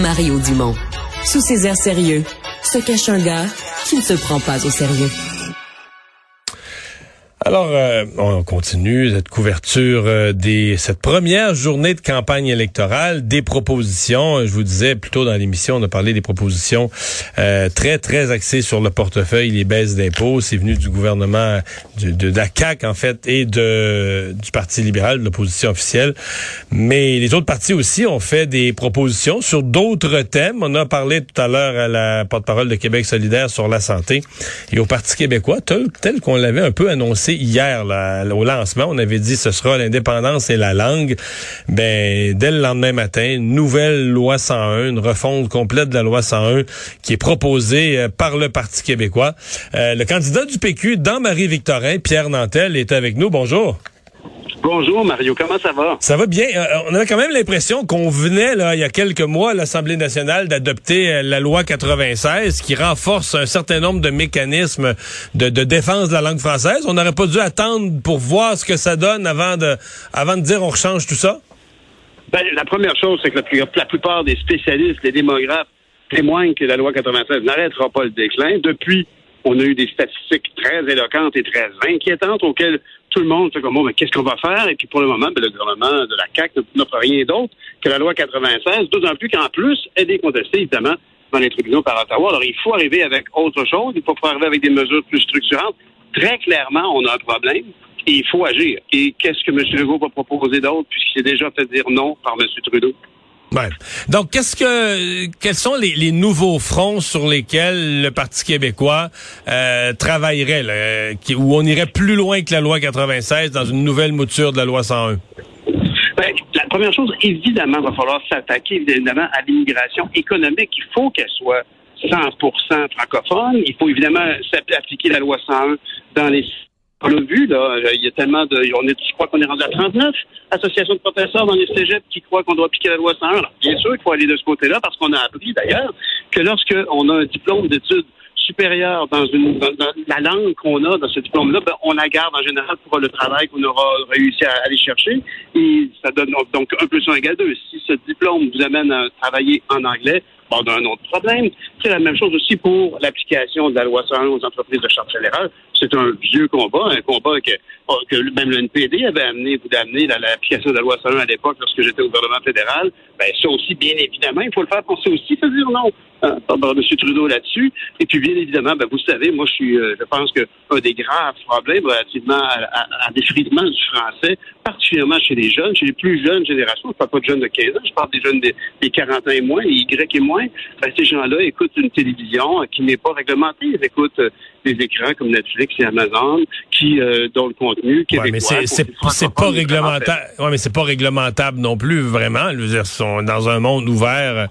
Mario Dumont. Sous ses airs sérieux, se cache un gars qui ne se prend pas au sérieux. Alors, euh, on continue cette couverture euh, des cette première journée de campagne électorale, des propositions. Je vous disais plus tôt dans l'émission, on a parlé des propositions euh, très très axées sur le portefeuille, les baisses d'impôts. C'est venu du gouvernement de, la CAQ en fait et de du Parti libéral, de l'opposition officielle. Mais les autres partis aussi ont fait des propositions sur d'autres thèmes. On a parlé tout à l'heure à la porte-parole de Québec solidaire sur la santé et au Parti québécois, tel qu'on l'avait un peu annoncé hier au lancement. On avait dit ce sera l'indépendance et la langue. Ben dès le lendemain matin, nouvelle loi 101, une refonte complète de la loi 101 qui est proposée euh, par le Parti québécois. Euh, le candidat du PQ dans Marie-Victorin, Pierre Nantel, est avec nous. Bonjour. Bonjour Mario, comment ça va? Ça va bien. Euh, on avait quand même l'impression qu'on venait, là, il y a quelques mois, à l'Assemblée nationale, d'adopter euh, la loi 96 qui renforce un certain nombre de mécanismes de, défense de la langue française. On n'aurait pas dû attendre pour voir ce que ça donne avant de, avant de dire on change tout ça? Ben, la première chose, c'est que la, la plupart des spécialistes, les démographes, témoignent que la loi 96 n'arrêtera pas le déclin. Depuis, on a eu des statistiques très éloquentes et très inquiétantes auxquelles tout le monde fait comme bon, mais qu'est-ce qu'on va faire? Et puis pour le moment, ben, le gouvernement de la CAQ n'offre rien d'autre que la loi 96, d'autant plus qu'en plus, elle est contestée, évidemment, dans les tribunaux par Ottawa. Alors, il faut arriver avec autre chose, il faut arriver avec des mesures plus structurantes. Très clairement, on a un problème et il faut agir. Et qu'est-ce que M. Legault va proposer d'autre, puisqu'il s'est déjà fait dire non par M. Trudeau? Ouais. Donc, qu'est-ce que, quels sont les, nouveaux fronts sur lesquels le Parti québécois euh, travaillerait, là, où on irait plus loin que la loi 96 dans une nouvelle mouture de la loi 101? Ben, la première chose, évidemment, il va falloir s'attaquer évidemment à l'immigration économique. Il faut qu'elle soit 100% francophone. Il faut évidemment appliquer la loi 101 dans les on l'a vu, là, il y a tellement de. On est, je crois qu'on est rendu à 39 associations de professeurs dans les cégeps qui croient qu'on doit appliquer la loi 101. bien sûr, il faut aller de ce côté-là parce qu'on a appris d'ailleurs que lorsqu'on a un diplôme d'études supérieures dans, une, dans, la langue qu'on a dans ce diplôme-là, ben, on la garde en général pour le travail qu'on aura réussi à aller chercher. Et ça donne donc un plus un égale deux. Si ce diplôme vous amène à travailler en anglais, on a un autre problème. C'est la même chose aussi pour l'application de la loi 101 aux entreprises de charge générale. C'est un vieux combat, un combat que, que même le NPD avait amené, vous d'amener l'application de la loi 101 à l'époque lorsque j'étais au gouvernement fédéral. Ben, ça aussi, bien évidemment, il faut le faire. Sait aussi se dire non par M. Trudeau là-dessus. Et puis, bien évidemment, ben, vous savez, moi, je suis, euh, je pense que un des graves problèmes relativement à, à, à l'effritement du français, particulièrement chez les jeunes, chez les plus jeunes générations, je parle pas de jeunes de 15 ans, je parle des jeunes des, des 40 ans et moins, les Y et moins, ben, ces gens-là écoutent une télévision qui n'est pas réglementée. Ils écoutent euh, des écrans comme Netflix et Amazon, qui euh, dont le contenu québécois. Ouais, mais c'est pas réglementable. Ouais, mais c'est pas réglementable non plus vraiment. Je veux dire, sont dans un monde ouvert.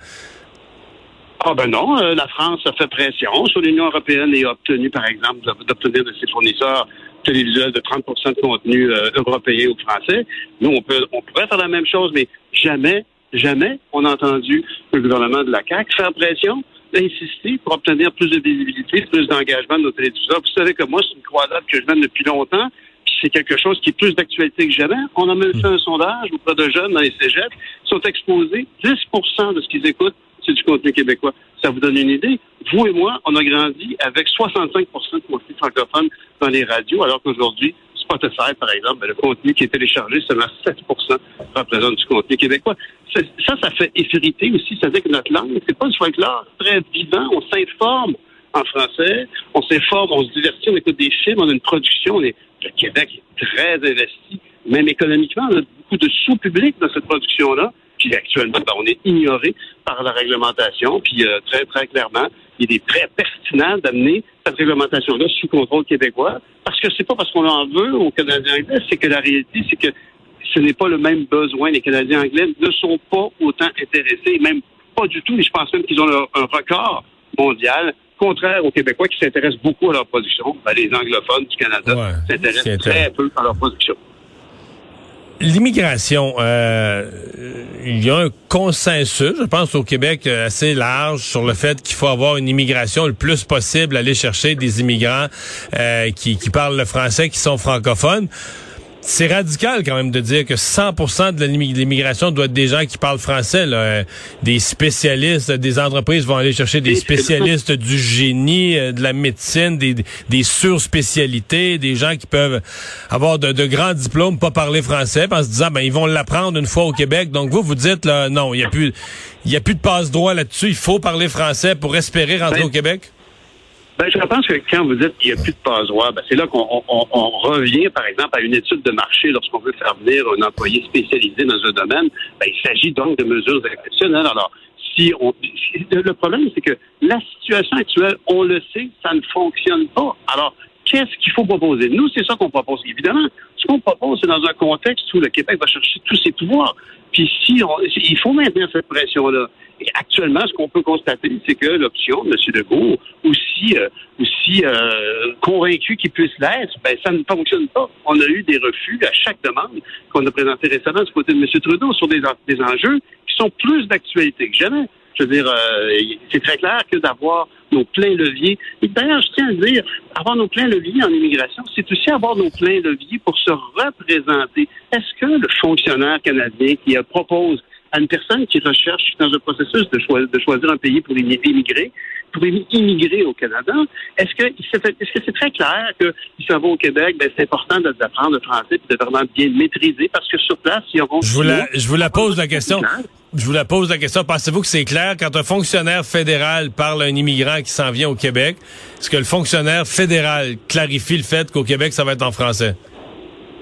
Ah ben non, euh, la France a fait pression sur l'Union européenne et a obtenu, par exemple, d'obtenir de ses fournisseurs télévisuels de 30% de contenu euh, européen ou français. Nous, on peut, on pourrait faire la même chose, mais jamais, jamais on a entendu le gouvernement de la CAQ faire pression insister pour obtenir plus de visibilité, plus d'engagement de nos télévisions. Vous savez que moi, c'est une croisade que je mène depuis longtemps, puis c'est quelque chose qui est plus d'actualité que jamais. On a même fait un sondage auprès de jeunes dans les cégeps qui sont exposés 10% de ce qu'ils écoutent, c'est du contenu québécois. Ça vous donne une idée? Vous et moi, on a grandi avec 65% de contenu francophone dans les radios, alors qu'aujourd'hui, Spotify, par exemple, le contenu qui est téléchargé, seulement 7% représente du contenu québécois. Ça, ça fait effriter aussi. Ça veut dire que notre langue, c'est pas du folklore très vivant. On s'informe en français, on s'informe, on se divertit, on écoute des films, on a une production. le Québec est très investi, même économiquement. On a beaucoup de sous-public dans cette production-là. Puis actuellement, ben, on est ignoré par la réglementation. Puis euh, très, très clairement, il est très pertinent d'amener cette réglementation-là sous contrôle québécois. Parce que c'est pas parce qu'on en veut aux Canadiens anglais, c'est que la réalité, c'est que ce n'est pas le même besoin. Les Canadiens anglais ne sont pas autant intéressés, même pas du tout. Et je pense même qu'ils ont un record mondial contraire aux Québécois qui s'intéressent beaucoup à leur production. Ben, les anglophones du Canada s'intéressent très peu à leur production. L'immigration, euh, il y a un consensus, je pense, au Québec euh, assez large sur le fait qu'il faut avoir une immigration le plus possible, aller chercher des immigrants euh, qui, qui parlent le français, qui sont francophones. C'est radical quand même de dire que 100% de l'immigration doit être des gens qui parlent français. Là. Des spécialistes, des entreprises vont aller chercher des spécialistes du génie, euh, de la médecine, des, des surspécialités, des gens qui peuvent avoir de, de grands diplômes, pas parler français, en se disant ben ils vont l'apprendre une fois au Québec. Donc vous vous dites là non, il y a plus il y a plus de passe droit là-dessus. Il faut parler français pour espérer rentrer ben, au Québec? Ben, je pense que quand vous dites qu'il n'y a plus de passe droit, ben, c'est là qu'on revient, par exemple, à une étude de marché lorsqu'on veut faire venir un employé spécialisé dans un domaine. Ben, il s'agit donc de mesures exceptionnelles. Alors, si on, le problème, c'est que la situation actuelle, on le sait, ça ne fonctionne pas. Alors, qu'est-ce qu'il faut proposer? Nous, c'est ça qu'on propose. Évidemment, ce qu'on propose, c'est dans un contexte où le Québec va chercher tous ses pouvoirs. Puis si on, il faut maintenir cette pression-là. Et actuellement, ce qu'on peut constater, c'est que l'option de M. Legault, aussi, euh, aussi euh, convaincu qu'il puisse l'être, ben, ça ne fonctionne pas. On a eu des refus à chaque demande qu'on a présentée récemment du côté de M. Trudeau sur des, des enjeux qui sont plus d'actualité que jamais. Je veux dire, euh, c'est très clair que d'avoir nos pleins leviers. Et d'ailleurs, je tiens à dire, avoir nos pleins leviers en immigration, c'est aussi avoir nos pleins leviers pour se représenter. Est-ce que le fonctionnaire canadien qui propose à une personne qui recherche dans un processus de, de choisir un pays pour immigrer, pour immigrer au Canada, est-ce que est-ce que c'est très clair que s'en va au Québec, ben c'est important d'apprendre le français et de vraiment bien le maîtriser parce que sur place, ils auront. Je vous la, je vous la pose la question. Je vous la pose la question. Pensez-vous que c'est clair quand un fonctionnaire fédéral parle à un immigrant qui s'en vient au Québec? Est-ce que le fonctionnaire fédéral clarifie le fait qu'au Québec, ça va être en français?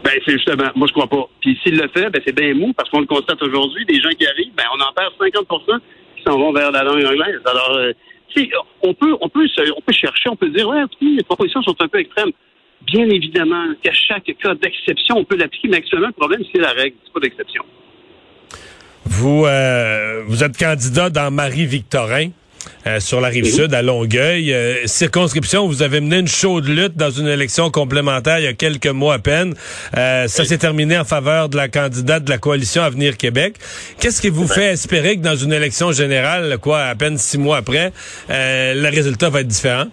Ben, c'est justement, moi, je crois pas. Puis s'il le fait, ben, c'est bien mou, parce qu'on le constate aujourd'hui, des gens qui arrivent, ben, on en perd 50% qui s'en vont vers la langue anglaise. Alors, euh, on peut, on peut, on peut chercher, on peut dire, ouais, les propositions sont un peu extrêmes. Bien évidemment qu'à chaque cas d'exception, on peut l'appliquer, mais actuellement, le problème, c'est la règle, c'est pas d'exception. Vous, euh, vous êtes candidat dans Marie-Victorin. Euh, sur la rive sud à Longueuil. Euh, circonscription, vous avez mené une chaude lutte dans une élection complémentaire il y a quelques mois à peine. ça s'est terminé en faveur de la candidate de la coalition Avenir Québec. Qu'est-ce qui vous fait espérer que dans une élection générale, quoi, à peine six mois après, le résultat va être différent?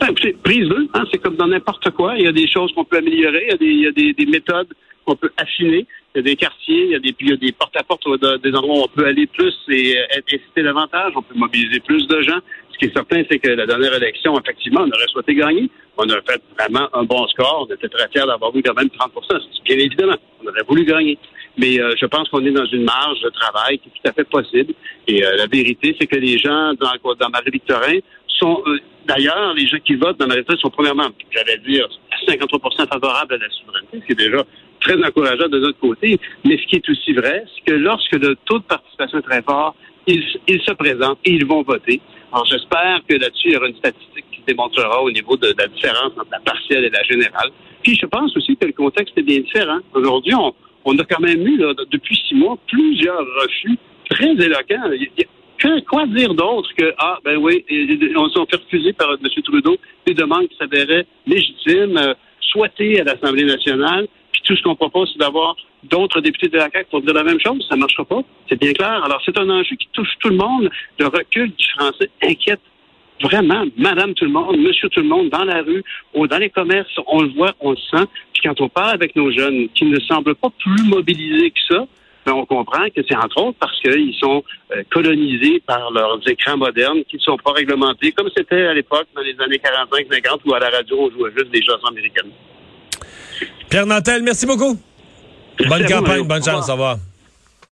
Ben, prise hein, c'est comme dans n'importe quoi. Il y a des choses qu'on peut améliorer, il y a des, il y a des, des méthodes qu'on peut affiner. Il y a des quartiers, il y a des, a porte-à-porte, des endroits où on peut aller plus et euh, inciter davantage, on peut mobiliser plus de gens. Ce qui est certain, c'est que la dernière élection, effectivement, on aurait souhaité gagner. On aurait fait vraiment un bon score. On était très fiers d'avoir eu quand même 30% Bien évidemment, on aurait voulu gagner. Mais euh, je pense qu'on est dans une marge de travail qui est tout à fait possible. Et euh, la vérité, c'est que les gens dans, dans Marie-Victorin sont... D'ailleurs, les gens qui votent dans Marie-Victorin sont premièrement, j'allais dire, à 53% favorables à la souveraineté, ce qui est déjà très encourageant de notre côté. Mais ce qui est aussi vrai, c'est que lorsque le taux de participation est très fort, ils, se présentent et ils vont voter. Alors j'espère que là-dessus, il y aura une statistique qui démontrera au niveau de, la différence entre la partielle et la générale. Puis je pense aussi que le contexte est bien différent. Aujourd'hui, on, a quand même eu, depuis six mois, plusieurs refus très éloquents. Que, quoi dire d'autre que, ah, ben oui, on s'est fait refuser par M. Trudeau des demandes qui s'avéraient légitimes, euh, souhaitées à l'Assemblée nationale tout ce qu'on propose, c'est d'avoir d'autres députés de la CAQ pour dire la même chose. Ça ne marchera pas. C'est bien clair. Alors, c'est un enjeu qui touche tout le monde. Le recul du français inquiète vraiment Madame tout le monde, Monsieur tout le monde, dans la rue, ou dans les commerces. On le voit, on le sent. Puis quand on parle avec nos jeunes qui ne semblent pas plus mobilisés que ça, ben on comprend que c'est entre autres parce qu'ils sont euh, colonisés par leurs écrans modernes qui ne sont pas réglementés, comme c'était à l'époque dans les années 45-50 où à la radio on jouait juste des chansons américaines. Pierre Nantel, merci beaucoup. bonne campagne, bonne chance, au revoir.